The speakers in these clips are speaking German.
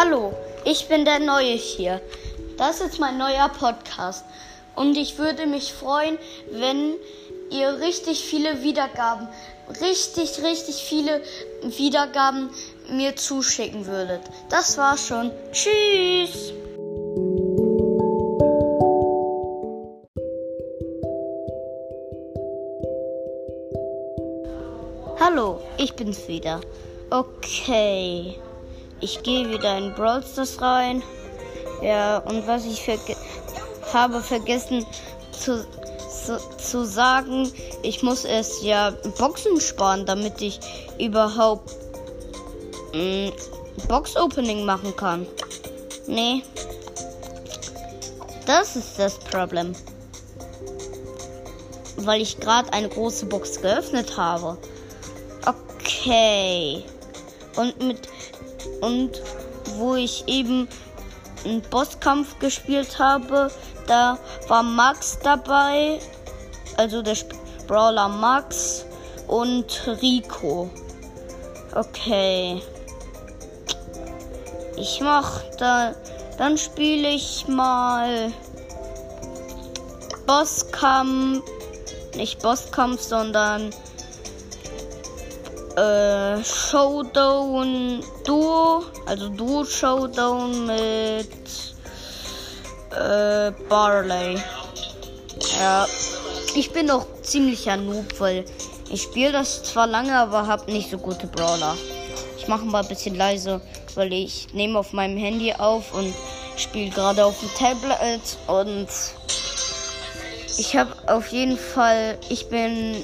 Hallo, ich bin der Neue hier. Das ist mein neuer Podcast. Und ich würde mich freuen, wenn ihr richtig viele Wiedergaben, richtig, richtig viele Wiedergaben mir zuschicken würdet. Das war's schon. Tschüss! Hallo, ich bin's wieder. Okay. Ich gehe wieder in Brawl Stars rein. Ja, und was ich verge habe vergessen zu, zu, zu, sagen, ich muss erst ja Boxen sparen, damit ich überhaupt mm, Box Opening machen kann. Nee. Das ist das Problem. Weil ich gerade eine große Box geöffnet habe. Okay. Und mit und wo ich eben einen Bosskampf gespielt habe, da war Max dabei, also der Brawler Max und Rico. Okay. Ich mach da, dann spiele ich mal Bosskampf, nicht Bosskampf, sondern äh, Showdown Duo, also Duo Showdown mit äh, Barley. Ja, ich bin noch ziemlicher Noob, weil ich spiele das zwar lange, aber habe nicht so gute Brawler. Ich mache mal ein bisschen leise, weil ich nehme auf meinem Handy auf und spiele gerade auf dem Tablet und ich habe auf jeden Fall, ich bin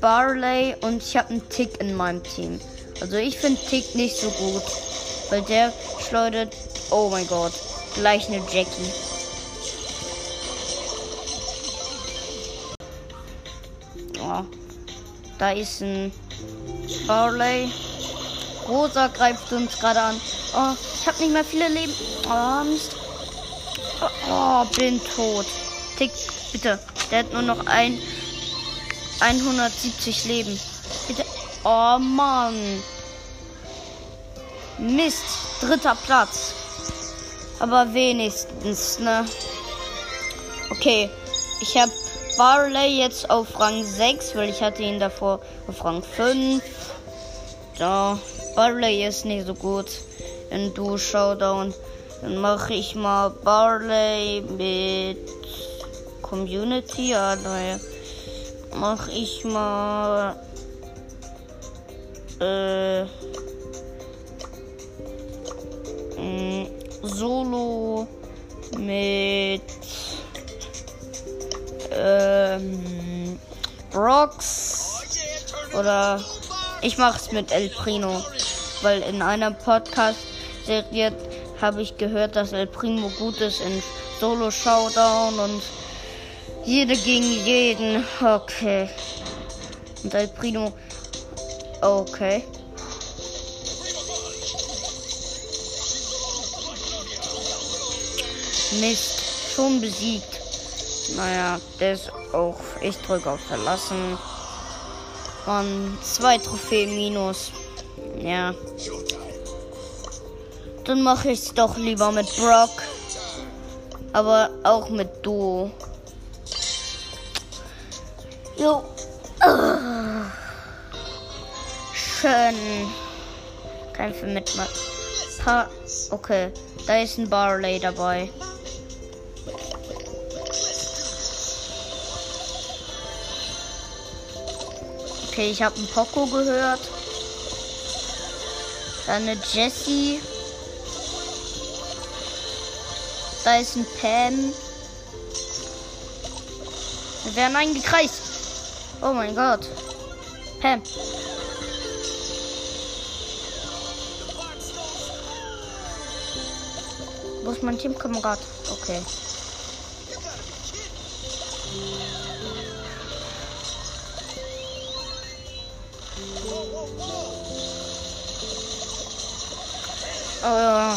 Barley und ich habe einen Tick in meinem Team. Also ich finde Tick nicht so gut, weil der schleudert, oh mein Gott, gleich eine Jackie. Oh, da ist ein Barley. Rosa greift uns gerade an. Oh, ich habe nicht mehr viele Leben. Oh, Mist. Oh, bin tot. Tick, bitte. Der hat nur noch ein 170 Leben. Bitte. Oh Mann. Mist. Dritter Platz. Aber wenigstens, ne? Okay. Ich habe Barley jetzt auf Rang 6, weil ich hatte ihn davor auf Rang 5. So. Barley ist nicht so gut in Du Showdown. Dann mache ich mal Barley mit Community. Ja, naja mach ich mal äh, mh, Solo mit ähm, Rocks oder ich mach's mit El Primo, weil in einer Podcast-Serie habe ich gehört, dass El Primo gut ist in Solo Showdown und jede gegen jeden. Okay. Und El Primo. Okay. Mist. Schon besiegt. Naja, ist auch. Ich drücke auf Verlassen. Und zwei Trophäen minus. Ja. Dann mache ich es doch lieber mit Brock. Aber auch mit Duo. Oh. Schön. Kämpfe mit Pa Okay, da ist ein Barley dabei. Okay, ich habe einen Poco gehört. Dann eine Jessie. Da ist ein Pam. Wir werden eingekreist. Oh mein Gott. Pam. Wo ist mein Teamkamerad? Okay. Oh,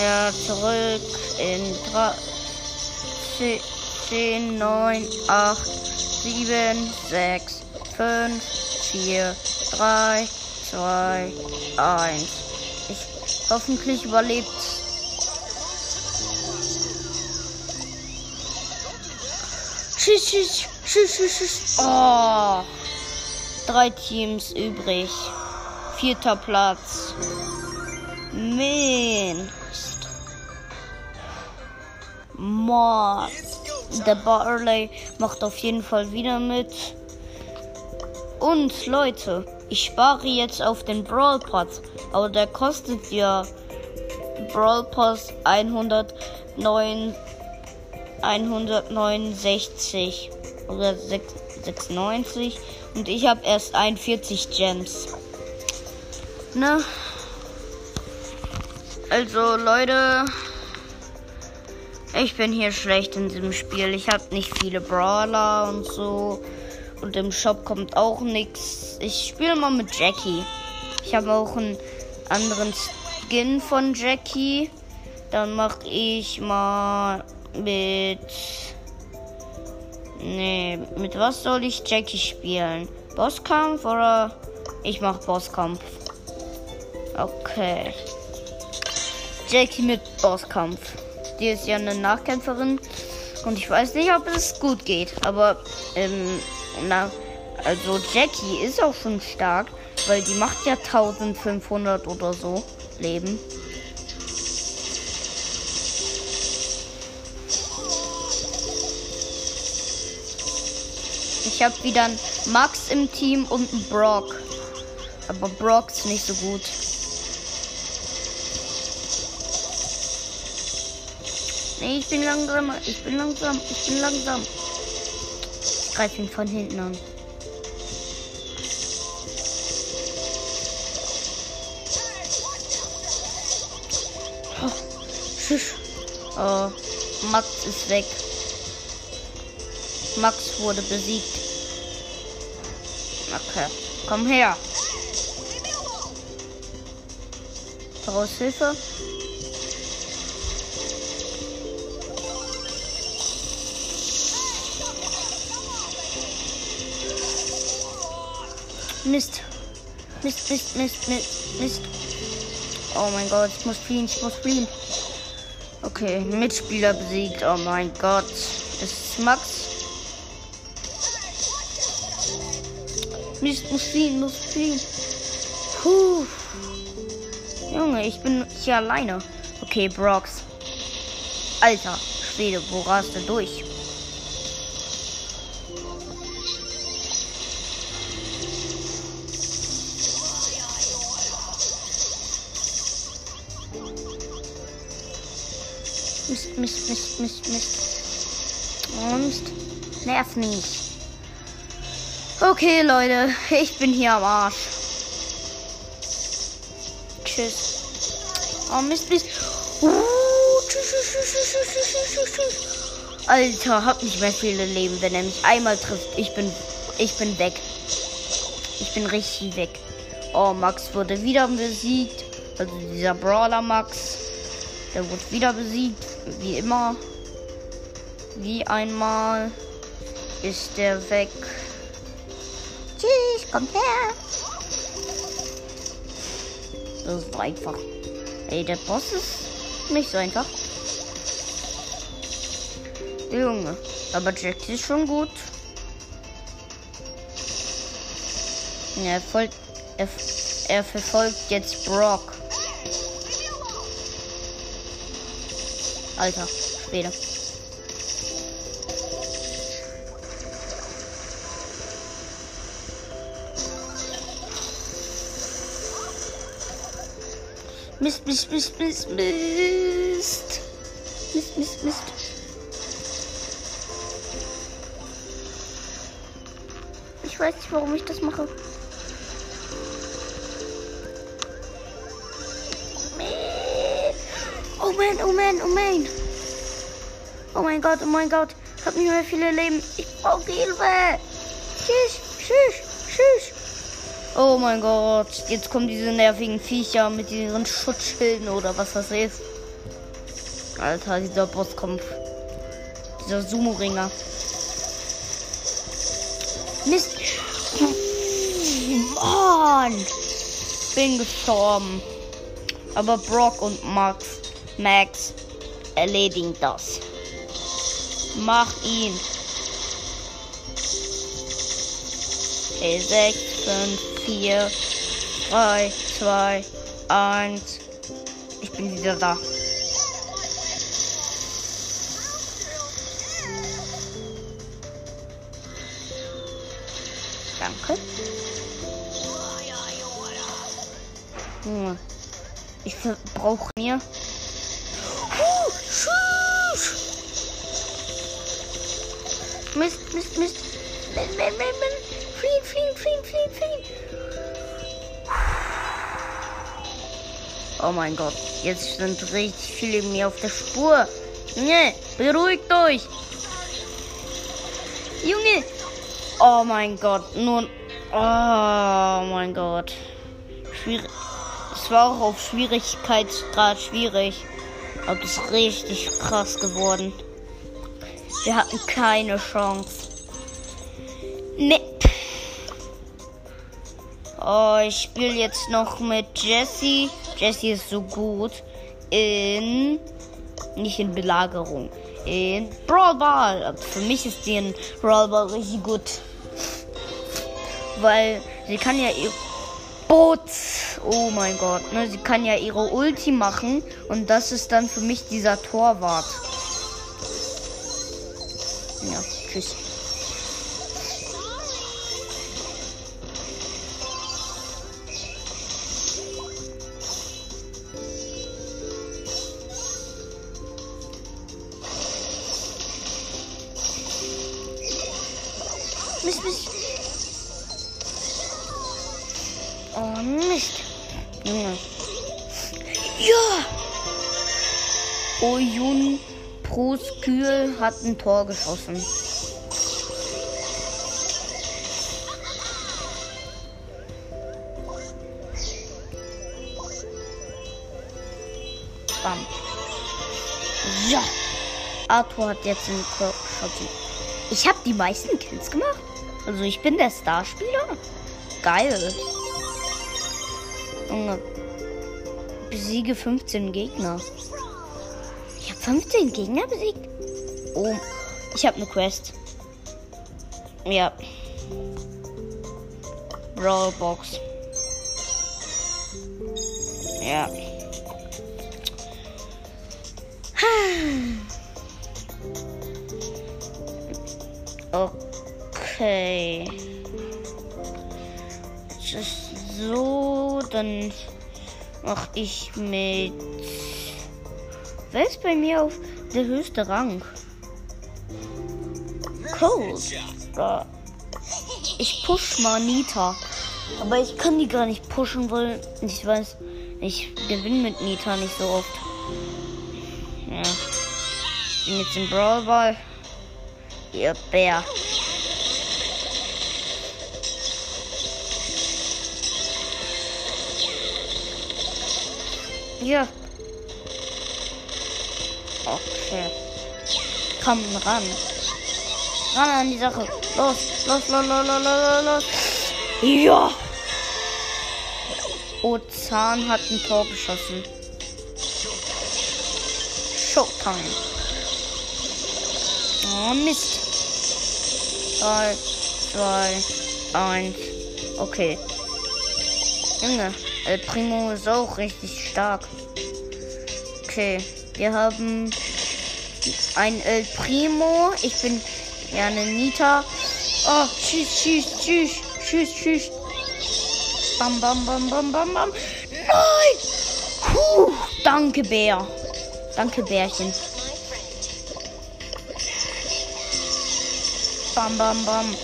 ja, zurück in 3, 10, 9, 8, 7, 6, 5, 4, 3, 2, 1. Ich Hoffentlich überlebt. Tschüss, tschüss, tschüss, tschüss, tschüss. Oh. Drei Teams übrig. Vierter Platz. Mist. Mann. Der Barley macht auf jeden Fall wieder mit. Und Leute, ich spare jetzt auf den Brawl Pass, aber der kostet ja Brawl Pass 109, 169 oder 96 und ich habe erst 41 Gems. Ne? Also Leute, ich bin hier schlecht in diesem Spiel. Ich habe nicht viele Brawler und so. Und im Shop kommt auch nichts. Ich spiele mal mit Jackie. Ich habe auch einen anderen Skin von Jackie. Dann mache ich mal mit. Nee, mit was soll ich Jackie spielen? Bosskampf oder ich mache Bosskampf? Okay. Jackie mit Bosskampf. Die ist ja eine Nachkämpferin. Und ich weiß nicht, ob es gut geht. Aber ähm, na, also Jackie ist auch schon stark, weil die macht ja 1500 oder so Leben. Ich habe wieder einen Max im Team und einen Brock. Aber Brock ist nicht so gut. Nee, ich bin langsam. Ich bin langsam. Ich bin langsam greife ihn von hinten an. Oh, tschüss. Oh, Max ist weg. Max wurde besiegt. Okay, komm her. Brauchst Hilfe? Mist. Mist, Mist, Mist, Mist, Mist. Oh mein Gott, ich muss fliehen, ich muss fliehen. Okay, Mitspieler besiegt. Oh mein Gott. Ist Max? Mist, muss fliehen, muss fliehen. Puh. Junge, ich bin hier alleine. Okay, Brox. Alter, Schwede, wo rast du durch? Mist, Mist, Mist, Mist. Und nerv mich. Okay, Leute, ich bin hier am Arsch. Tschüss. Oh, Mist, Mist. Uh, tschüss, tschüss, tschüss, tschüss, tschüss, tschüss. Alter, hab nicht mehr viele Leben, wenn er mich einmal trifft. Ich bin, ich bin weg. Ich bin richtig weg. Oh, Max wurde wieder besiegt. Also dieser Brawler Max. Der wurde wieder besiegt wie immer. Wie einmal ist der weg. Tschüss, kommt her. Das ist einfach. Ey, der Boss ist nicht so einfach. Junge, aber Jack ist schon gut. Er, folgt, er, er verfolgt jetzt Brock. Alter, später. Mist, Mist, Mist, Mist, Mist. Mist, Mist, Mist. Ich weiß nicht, warum ich das mache. Man, oh man, oh man. Oh mein Gott, oh mein Gott. Ich habe nicht mehr viele Leben. Ich brauche Hilfe. Tschüss, tschüss, tschüss. Oh mein Gott. Jetzt kommen diese nervigen Viecher mit ihren Schutzschilden oder was das ist. Alter, dieser Bosskampf. Dieser Sumo-Ringer. Mist. Mann. Bin gestorben. Aber Brock und Max, Max erledigen das. Mach ihn. Okay, 6, 5, 4, 3, 2, 1. Ich bin wieder da. Danke. Hm. Ich brauche mir. Mist, Mist, Mist. Fliehen, fliehen, fliehen, fliehen, fliehen. Oh mein Gott, jetzt sind richtig viele mir auf der Spur. Junge, beruhigt euch. Junge. Oh mein Gott, nun. Oh mein Gott. Schwierig. Es war auch auf Schwierigkeitsgrad schwierig. Aber das ist richtig krass geworden. Wir hatten keine Chance. Nee. Oh, ich spiele jetzt noch mit Jesse. Jesse ist so gut in nicht in Belagerung, in Brawl Ball. Für mich ist die in Brawl Ball richtig gut, weil sie kann ja ihr Boot. Oh mein Gott, ne? Sie kann ja ihre Ulti machen und das ist dann für mich dieser Torwart. Tschüss. Mist, Mist. Oh, Mist. Junge. Hat ein Tor geschossen. Arthur hat jetzt Tor geschossen. Ich habe die meisten Kills gemacht. Also ich bin der Starspieler. Geil. Junge. Besiege 15 Gegner. Ich habe 15 Gegner besiegt. Oh, ich habe eine Quest. Ja. Brawlbox. Ja. Okay. Es ist so, dann mache ich mit. Wer ist bei mir auf der höchste Rang? Cold. Ja. Ich push mal Nita. Aber ich kann die gar nicht pushen, weil ich weiß, ich gewinne mit Nita nicht so oft. Ja. Jetzt im Brawl Ball. Ihr Bär. Ja. Okay. Komm ran. Ran an die Sache. Los, los, los, los, los, los, los. Ja. Ozan hat ein Tor geschossen. Showtime. Oh, Mist. 3, 2, 1. Okay. Junge, El Primo ist auch richtig stark. Okay, wir haben ein El Primo. Ich bin ja eine Nita. Oh, tschüss, tschüss, tschüss, tschüss, tschüss. Bam, bam, bam, bam, bam, bam. Nein! Puh, danke, Bär. Danke, Bärchen. Bam, bam, bam.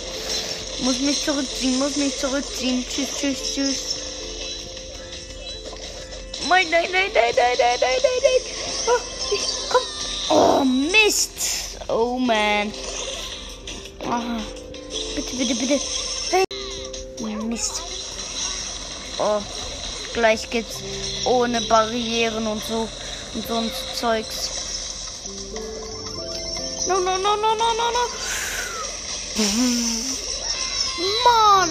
Muss mich zurückziehen, muss mich zurückziehen. Tschüss, tschüss, tschüss. Nein, nein, nein, nein, nein, nein, nein, nein, nein. Oh, ich, komm. Oh, Mist. Oh, man. Oh, bitte, bitte, bitte. Mist. Oh, gleich geht's ohne Barrieren und so und sonst Zeugs. No, no, no, no, no, no, no. Mann!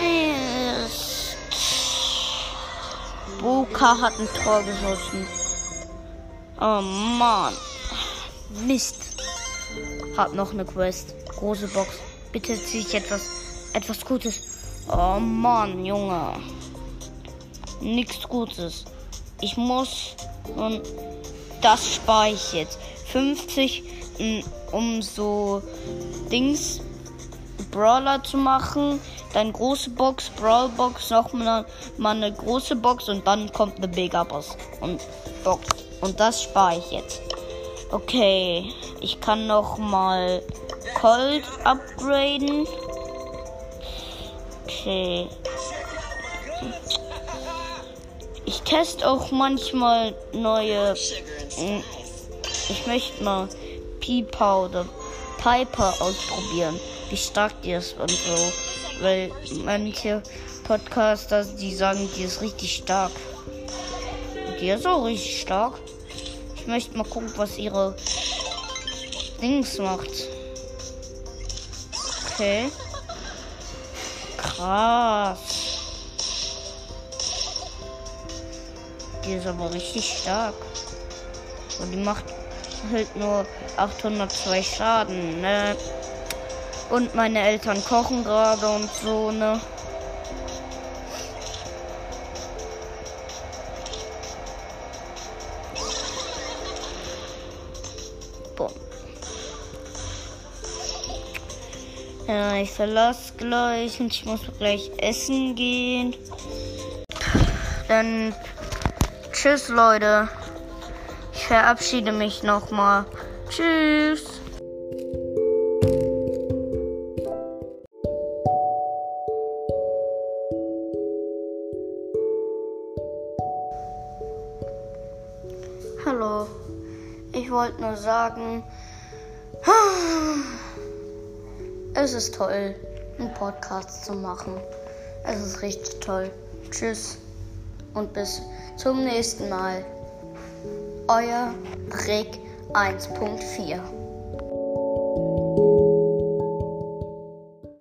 Mist. Wo Luca hat ein Tor geschossen. Oh Mann. Mist. Hab noch eine Quest. Große Box. Bitte ziehe ich etwas, etwas Gutes. Oh Mann, Junge. Nichts Gutes. Ich muss und das spare ich jetzt. 50 um so Dings Brawler zu machen. Dann große Box, Brawl Box, noch mal, eine große Box und dann kommt eine Mega Box und Box. Und das spare ich jetzt. Okay, ich kann noch mal Cold upgraden. Okay. Ich teste auch manchmal neue. Hm, ich möchte mal Pipa oder Piper ausprobieren, wie stark die ist und so. Weil manche Podcaster, die sagen, die ist richtig stark. Die ist auch richtig stark. Ich möchte mal gucken, was ihre Dings macht. Okay. Krass. Die ist aber richtig stark. Und die macht halt nur 802 Schaden, ne? Und meine Eltern kochen gerade und so, ne? Ja, ich verlasse gleich und ich muss gleich essen gehen. Dann tschüss, Leute. Ich verabschiede mich nochmal. Tschüss. Hallo. Ich wollte nur sagen. Es ist toll, einen Podcast zu machen. Es ist richtig toll. Tschüss und bis zum nächsten Mal. Euer Rick 1.4